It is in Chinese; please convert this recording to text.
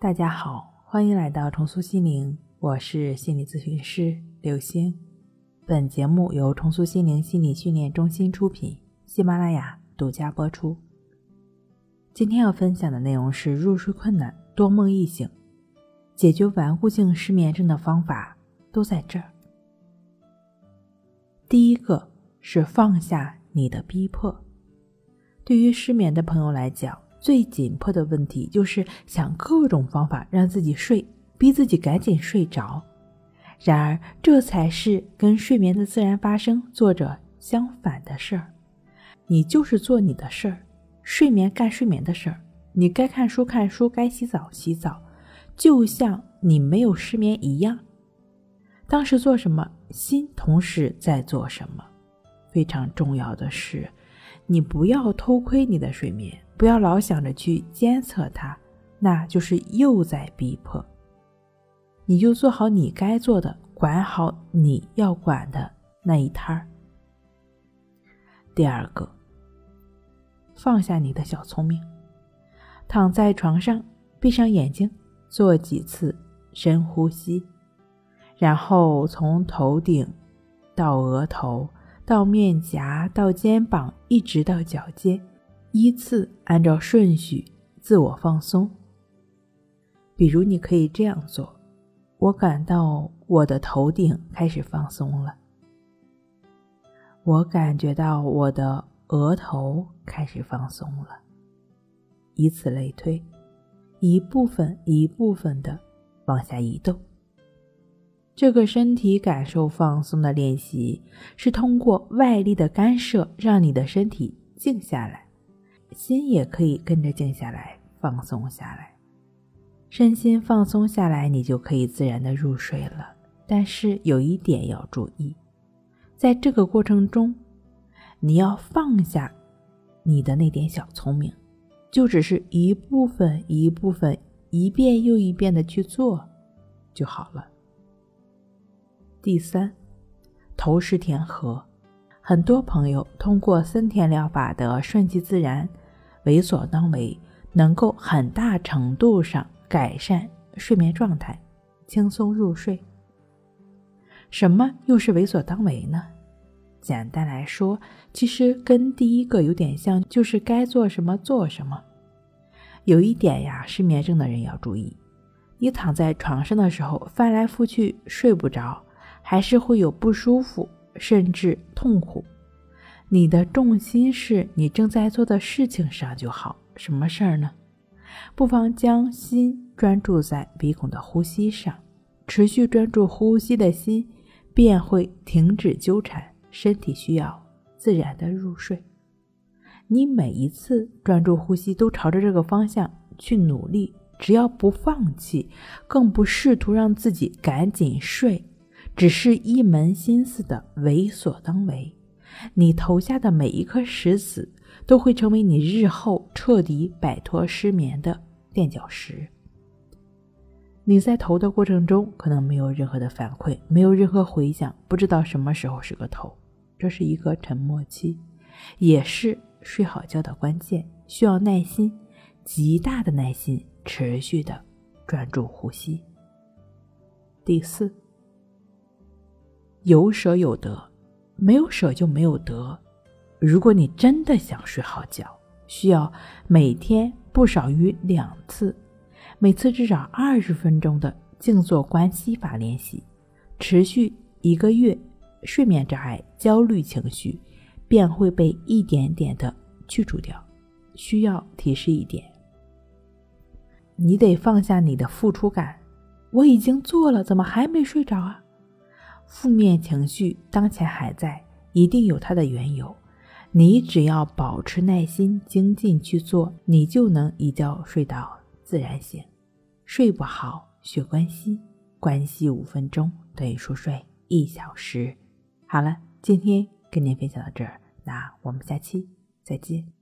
大家好，欢迎来到重塑心灵，我是心理咨询师刘星。本节目由重塑心灵心理训练中心出品，喜马拉雅独家播出。今天要分享的内容是入睡困难、多梦易醒，解决顽固性失眠症的方法都在这儿。第一个是放下你的逼迫。对于失眠的朋友来讲，最紧迫的问题就是想各种方法让自己睡，逼自己赶紧睡着。然而，这才是跟睡眠的自然发生做着相反的事儿。你就是做你的事儿，睡眠干睡眠的事儿。你该看书看书，该洗澡洗澡，就像你没有失眠一样。当时做什么，心同时在做什么。非常重要的是，你不要偷窥你的睡眠。不要老想着去监测它，那就是又在逼迫。你就做好你该做的，管好你要管的那一摊儿。第二个，放下你的小聪明，躺在床上，闭上眼睛，做几次深呼吸，然后从头顶到额头，到面颊，到肩膀，一直到脚尖。依次按照顺序自我放松。比如，你可以这样做：我感到我的头顶开始放松了，我感觉到我的额头开始放松了，以此类推，一部分一部分的往下移动。这个身体感受放松的练习，是通过外力的干涉，让你的身体静下来。心也可以跟着静下来，放松下来，身心放松下来，你就可以自然的入睡了。但是有一点要注意，在这个过程中，你要放下你的那点小聪明，就只是一部分一部分，一遍又一遍的去做就好了。第三，头是田河。很多朋友通过森田疗法的顺其自然、为所当为，能够很大程度上改善睡眠状态，轻松入睡。什么又是为所当为呢？简单来说，其实跟第一个有点像，就是该做什么做什么。有一点呀，失眠症的人要注意：你躺在床上的时候，翻来覆去睡不着，还是会有不舒服。甚至痛苦，你的重心是你正在做的事情上就好。什么事儿呢？不妨将心专注在鼻孔的呼吸上，持续专注呼吸的心便会停止纠缠，身体需要自然的入睡。你每一次专注呼吸都朝着这个方向去努力，只要不放弃，更不试图让自己赶紧睡。只是一门心思的为所当为，你投下的每一颗石子都会成为你日后彻底摆脱失眠的垫脚石。你在投的过程中可能没有任何的反馈，没有任何回响，不知道什么时候是个头，这是一个沉默期，也是睡好觉的关键，需要耐心，极大的耐心，持续的专注呼吸。第四。有舍有得，没有舍就没有得。如果你真的想睡好觉，需要每天不少于两次，每次至少二十分钟的静坐观息法练习，持续一个月，睡眠障碍、焦虑情绪便会被一点点的去除掉。需要提示一点，你得放下你的付出感。我已经做了，怎么还没睡着啊？负面情绪当前还在，一定有它的缘由。你只要保持耐心、精进去做，你就能一觉睡到自然醒。睡不好，学关息，关息五分钟等于熟睡一小时。好了，今天跟您分享到这儿，那我们下期再见。